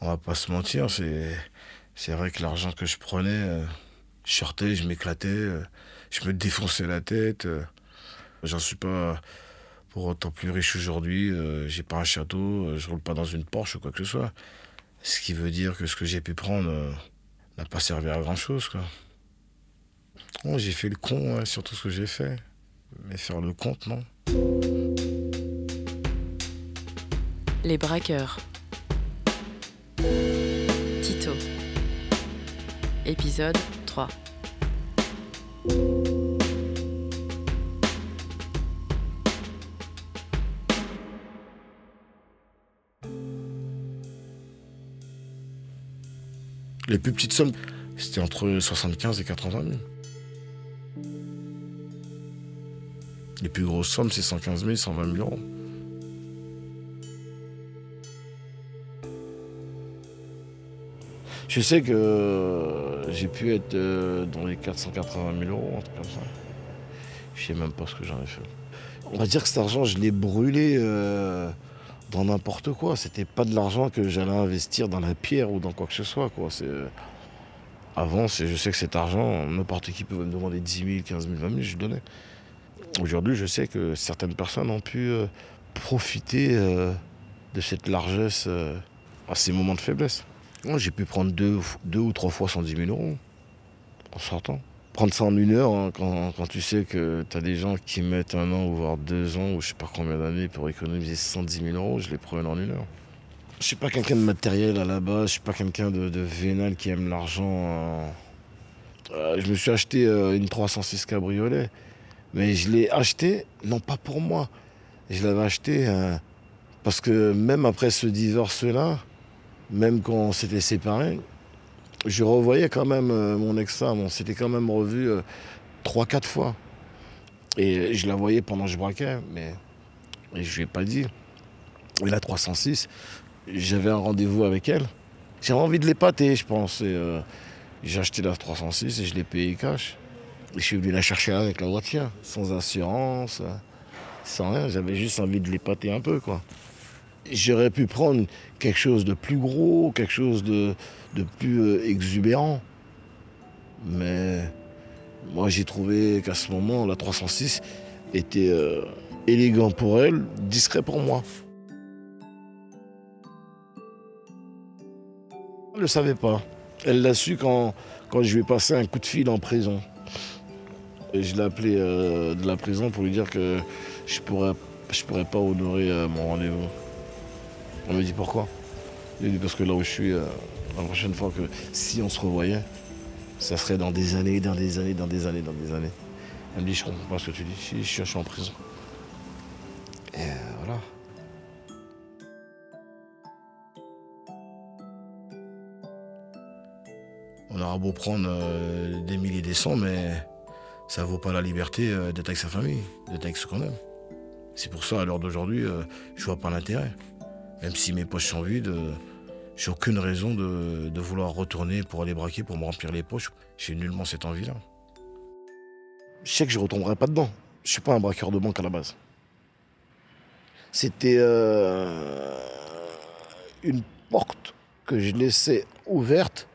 On va pas se mentir, c'est, c'est vrai que l'argent que je prenais, euh, je sortais, je m'éclatais, euh, je me défonçais la tête. euh. J'en suis pas pour autant plus riche aujourd'hui. j'ai pas un château, je roule pas dans une Porsche ou quoi que ce soit. Ce qui veut dire que ce que j'ai pu prendre n'a pas servi à grand chose, quoi. Oh, j'ai fait le con hein, sur tout ce que j'ai fait. Mais faire le compte, non. Les braqueurs. Épisode 3. Les plus petites sommes, c'était entre 75 et 80 000. Les plus grosses sommes, c'est 115 000, 120 000 euros. Je sais que euh, j'ai pu être euh, dans les 480 000 euros, un truc comme ça. Je sais même pas ce que j'en ai fait. On va dire que cet argent, je l'ai brûlé euh, dans n'importe quoi. C'était pas de l'argent que j'allais investir dans la pierre ou dans quoi que ce soit. Avant, je sais que cet argent, n'importe qui pouvait me demander 10 000, 15 000, 20 000, je donnais. Aujourd'hui, je sais que certaines personnes ont pu profiter de cette largesse à ces moments de faiblesse. J'ai pu prendre deux, deux ou trois fois 110 000 euros en sortant. Prendre ça en une heure, hein, quand, tu sais que tu as des gens qui mettent un an, ou voire deux ans, ou je sais pas combien d'années pour économiser 110 000 euros, je les prenais en une heure. Je suis pas quelqu'un de matériel à la base, je suis pas quelqu'un de, vénal qui aime l'argent. euh. Euh, je me suis acheté euh, une 306 cabriolet, mais je l'ai acheté non pas pour moi. Je l'avais acheté euh, parce que même après ce divorce-là, même quand on s'était séparés, je revoyais quand même euh, mon ex-femme. On s'était quand même revu euh, trois, quatre fois. Et je la voyais pendant que je braquais, mais et je lui ai pas dit. Et la 306, j'avais un rendez-vous avec elle. J'avais envie de l'épater, je pense. Euh, j'ai acheté la 306 et je l'ai payé cash. Et je suis venu la chercher avec la voiture, sans assurance, sans rien. J'avais juste envie de l'épater un peu, quoi. J'aurais pu prendre quelque chose de plus gros, quelque chose de, de plus euh, exubérant. Mais moi, j'ai trouvé qu'à ce moment, la 306 était euh, élégant pour elle, discret pour moi. Elle ne le savait pas. Elle l'a su quand, quand je lui ai passé un coup de fil en prison. Et je l'ai appelé euh, de la prison pour lui dire que je pourrais, je pourrais pas honorer euh, mon rendez-vous. On me dit pourquoi? Il dit parce que là où je suis, euh, la prochaine fois que si on se revoyait, ça serait dans des années, dans des années, dans des années, dans des années. Elle me dit je comprends pas ce que tu dis, je, je suis en prison. Et euh, voilà. On aura beau prendre euh, des milliers des cents, mais ça vaut pas la liberté d'être avec sa famille, d'être avec ce qu'on aime. C'est pour ça, à l'heure d'aujourd'hui, je vois pas l'intérêt. Même si mes poches sont vides, euh, j'ai aucune raison de, vouloir retourner pour aller braquer, pour me remplir les poches. J'ai nullement cette envie-là. Je sais que je retomberai pas dedans. Je suis pas un braqueur de banque à la base. C'était euh, une porte que je laissais ouverte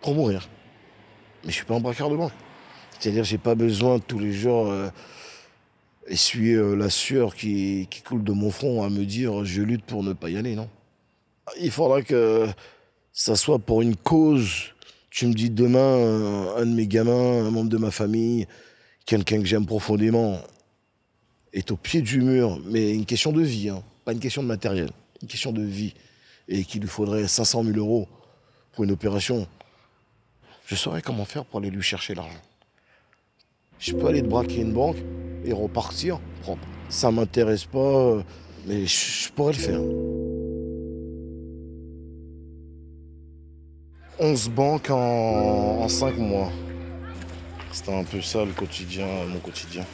pour mourir. Mais je suis pas un braqueur de banque. C'est-à-dire j'ai pas besoin tous les jours euh, essuyer euh, la sueur qui, coule de mon front à me dire je lutte pour ne pas y aller, non? Il faudra que ça soit pour une cause. Tu me dis demain, un, un de mes gamins, un membre de ma famille, quelqu'un que j'aime profondément, est au pied du mur, mais une question de vie, hein, pas une question de matériel, une question de vie, et qu'il lui faudrait 500 000 euros pour une opération, je saurais comment faire pour aller lui chercher l'argent. Je peux aller te braquer une banque et repartir propre. Ça m'intéresse pas, mais je pourrais le faire. 11 banques en, 5 mois. C'était un peu ça le quotidien, mon quotidien.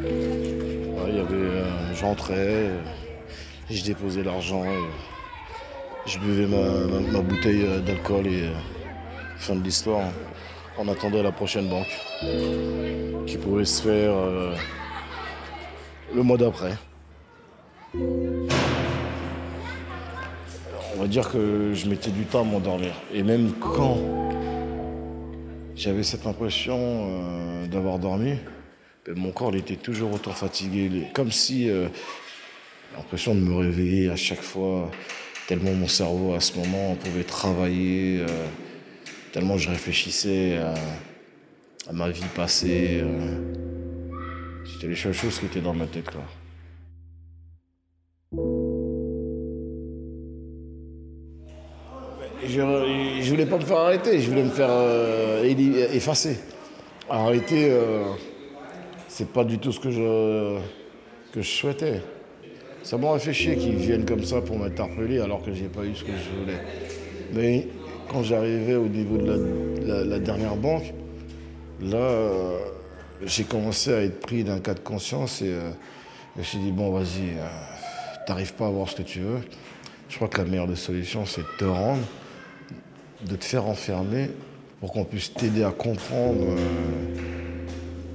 Y avait, euh, j'entrais, je déposais l'argent, je buvais ma, bouteille euh, d'alcool et euh, fin de l'histoire. On attendait la prochaine banque qui pouvait se faire euh, le mois d'après. on va dire que je mettais du temps à m'endormir. Et même quand j'avais cette impression euh, d'avoir dormi, ben, mon corps était toujours autant fatigué. Comme si euh, l'impression de me réveiller à chaque fois, tellement mon cerveau à ce moment pouvait travailler, tellement je réfléchissais à, ma vie passée. C'était les choses qui étaient dans ma tête là. Je, je voulais pas me faire arrêter, je voulais me faire euh, effacer. Arrêter, euh, c'est pas du tout ce que je, que je souhaitais. Ça m'a fait chier qu'ils viennent comme ça pour m'interpeller alors que j'ai pas eu ce que je voulais. Mais quand j'arrivais au niveau de la, dernière banque, là, euh, j'ai commencé à être pris d'un cas de conscience et je me suis dit, bon, vas-y, t'arrives pas à voir ce que tu veux. Je crois que la meilleure des solutions, c'est de te rendre de te faire enfermer pour qu'on puisse t'aider à comprendre euh,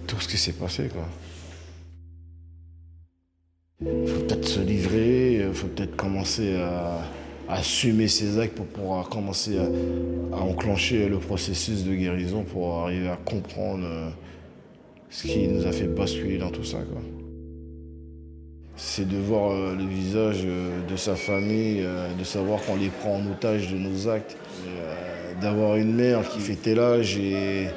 tout ce qui s'est passé. Il faut peut-être se livrer, il faut peut-être commencer à, assumer ses actes pour pouvoir commencer à, enclencher le processus de guérison pour arriver à comprendre euh, ce qui nous a fait basculer dans tout ça. C'est de voir euh, le visage de sa famille, de savoir qu'on les prend en otage de nos actes d'avoir une mère qui fait tel âge et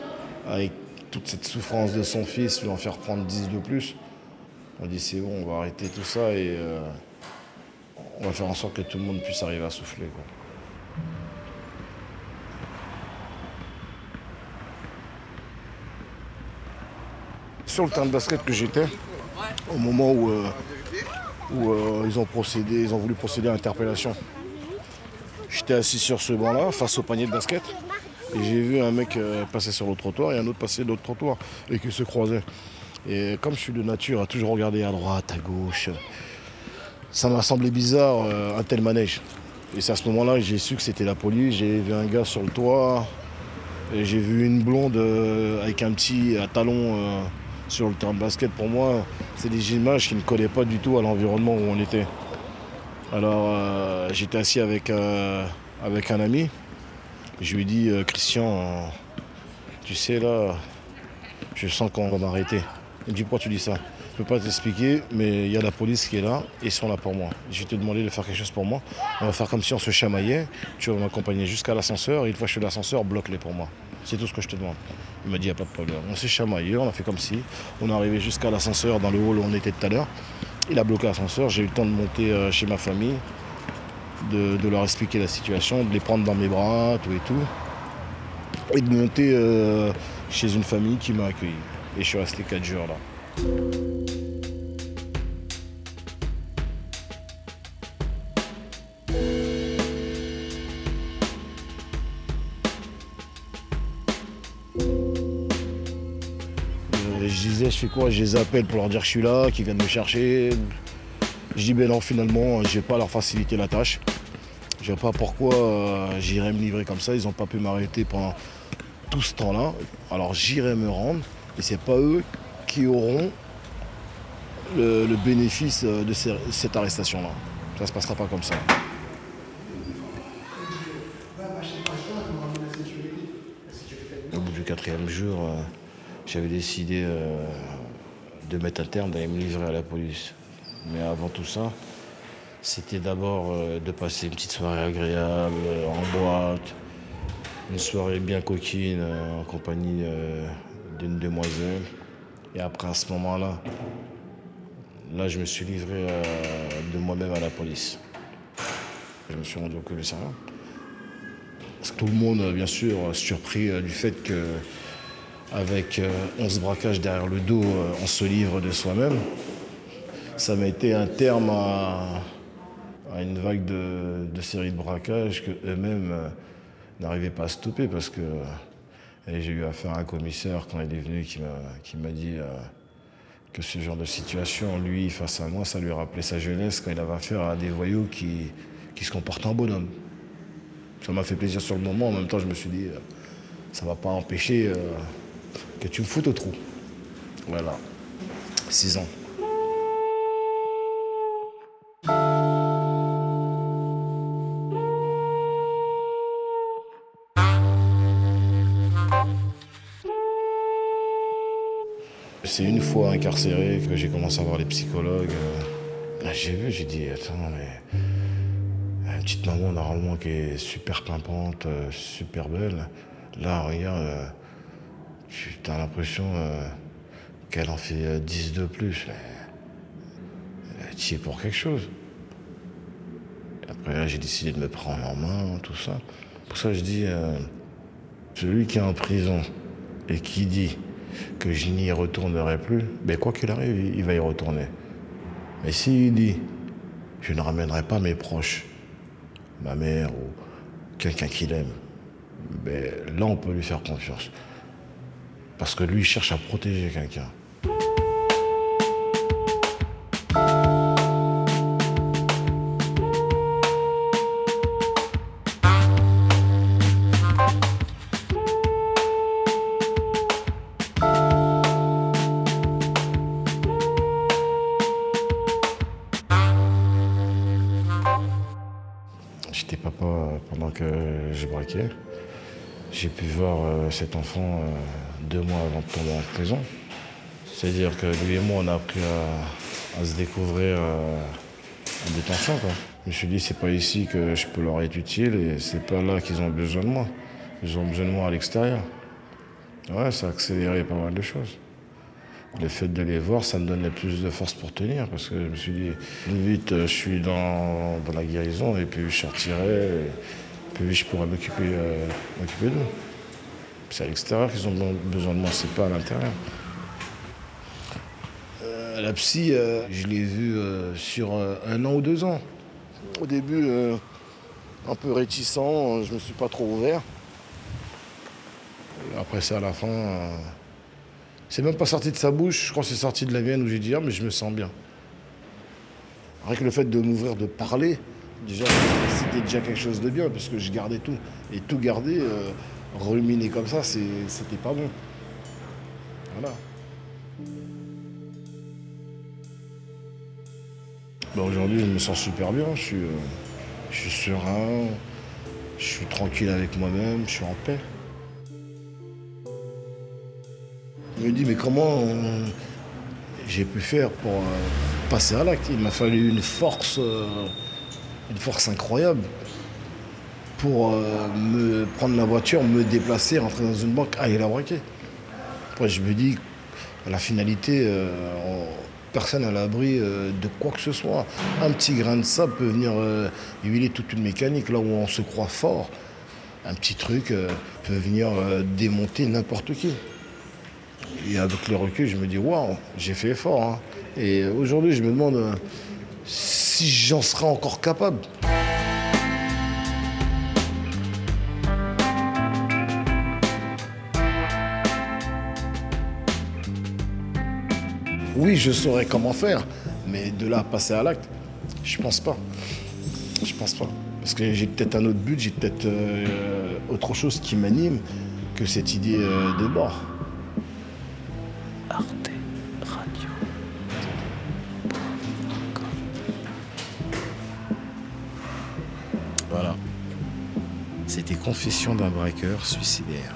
avec toute cette souffrance de son fils, lui en faire prendre 10 de plus. On dit c'est bon, on va arrêter tout ça et euh, on va faire en sorte que tout le monde puisse arriver à souffler. Sur le terrain de basket que j'étais, au moment où, euh, euh, ils ont procédé, ils ont voulu procéder à l'interpellation J'étais assis sur ce banc-là, face au panier de basket. Et j'ai vu un mec euh, passer sur le trottoir et un autre passer de l'autre trottoir et qui se croisaient. Et comme je suis de nature à toujours regarder à droite, à gauche, ça m'a semblé bizarre euh, un tel manège. Et c'est à ce moment-là que j'ai su que c'était la police. J'ai vu un gars sur le toit. J'ai vu une blonde euh, avec un petit talon sur le terrain de basket. Pour moi, c'est des images qui ne collaient pas du tout à l'environnement où on était. Alors euh, j'étais assis avec, euh, avec un ami. Je lui ai dit, euh, Christian, tu sais là, je sens qu'on va m'arrêter. Il me dit, pourquoi tu dis ça? Je ne peux pas t'expliquer, mais il y a la police qui est là et ils sont là pour moi. Je vais te demander de faire quelque chose pour moi. On va faire comme si on se chamaillait. Tu vas m'accompagner jusqu'à l'ascenseur et une fois que je suis l'ascenseur, bloque-les pour moi. C'est tout ce que je te demande. Il m'a dit, il n'y a pas de problème. On s'est chamaillé, on a fait comme si. On est arrivé jusqu'à l'ascenseur dans le hall où on était tout à l'heure. Il a bloqué l'ascenseur, j'ai eu le temps de monter euh, chez ma famille, de, leur expliquer la situation, de les prendre dans mes bras, tout et tout. Et de monter euh, chez une famille qui m'a accueilli. Et je suis resté 4 jours là. Quoi Je les appelle pour leur dire que je suis là, qu'ils viennent me chercher. Je dis, ben non, finalement, je vais pas leur faciliter la tâche. Je sais pas pourquoi euh, j'irai me livrer comme ça. Ils n'ont pas pu m'arrêter pendant tout ce temps-là. Alors j'irai me rendre. Et c'est pas eux qui auront le, bénéfice euh, de cette arrestation-là. Ça se passera pas comme ça. Au bout du quatrième jour, euh, j'avais décidé euh, de mettre un terme, d'aller me livrer à la police. Mais avant tout ça, c'était d'abord euh, de passer une petite soirée agréable euh, en boîte, une soirée bien coquine en compagnie d'une demoiselle. Et après, à ce moment-là, là, je me suis livré de moi-même à la police. Je me suis rendu au commissariat. Tout le monde, bien sûr, surpris du fait que avec 11 euh, braquages derrière le dos, euh, on se livre de soi-même. Ça m'a été un terme à, une vague de, séries de braquages que eux-mêmes euh, n'arrivaient pas à stopper parce que j'ai eu affaire à un commissaire quand il est venu qui m'a dit que ce genre de situation, lui, face à moi, ça lui rappelait sa jeunesse quand il avait affaire à des voyous qui se comportent en bonhomme. Ça m'a fait plaisir sur le moment, en même temps je me suis dit, ça ne va pas empêcher que tu me foutes au trou. Voilà. 6 ans. C'est une fois incarcéré que j'ai commencé à voir les psychologues. Ah, j'ai vu, j'ai dit, attends, mais une petite maman normalement qui est super pimpante, euh, super belle. Là, regarde, euh, tu as l'impression qu'elle en fait 10 de plus. Tu es pour quelque chose. après, j'ai décidé de me prendre en main, tout ça. Pour ça, je dis, celui qui est en prison et qui dit que je n'y retournerai plus, ben quoi qu'il arrive, il va y retourner. Mais s'il dit, je ne ramènerai pas mes proches, ma mère ou quelqu'un qu'il aime, ben là on peut lui faire confiance. Parce que lui il cherche à protéger quelqu'un. J'ai pu voir euh, cet enfant euh, deux mois avant de tomber en prison. C'est-à-dire que lui et moi, on a appris à, se découvrir euh, en détention. Je me suis dit, c'est pas ici que je peux leur être utile et c'est pas là qu'ils ont besoin de moi. Ils ont besoin de moi à l'extérieur. Ouais, ça a accéléré pas mal de choses. Le fait de les voir, ça me donnait plus de force pour tenir parce que je me suis dit, vite je suis dans, la guérison et puis je sortirai plus je pourrais m'occuper euh, d'eux. C'est à l'extérieur qu'ils ont besoin de moi, c'est pas à l'intérieur. Euh, la psy, euh, je l'ai vue sur un an ou deux ans. Au début, un peu réticent, je me suis pas trop ouvert. Après ça, à la fin, c'est même pas sorti de sa bouche, je crois que c'est sorti de la mienne où j'ai dit ah mais je me sens bien. Rien que le fait de m'ouvrir, de parler, déjà, c'était déjà quelque chose de bien, parce que je gardais tout. Et tout garder, euh, ruminer comme ça, c'était pas bon. Voilà. Bah, aujourd'hui, je me sens super bien. Je suis, euh, je suis serein, je suis tranquille avec moi-même, je suis en paix. Je me dis, mais comment j'ai pu faire pour euh, passer à l'acte? Il m'a fallu une force une force incroyable pour euh, me prendre la voiture, me déplacer, rentrer dans une banque, aller la braquer. Après, je me dis, la finalité, euh, personne à l'abri euh, de quoi que ce soit. Un petit grain de sable peut venir huiler toute une mécanique, là où on se croit fort. Un petit truc peut venir démonter n'importe qui. Et avec le recul, je me dis, waouh, j'ai fait effort. Hein. Et aujourd'hui, je me demande si j'en serais encore capable. Oui, je saurais comment faire, mais de là à passer à l'acte, je pense pas. Je pense pas. Parce que j'ai peut-être un autre but, j'ai peut-être euh, autre chose qui m'anime que cette idée euh, de bord. Confession d'un braqueur suicidaire.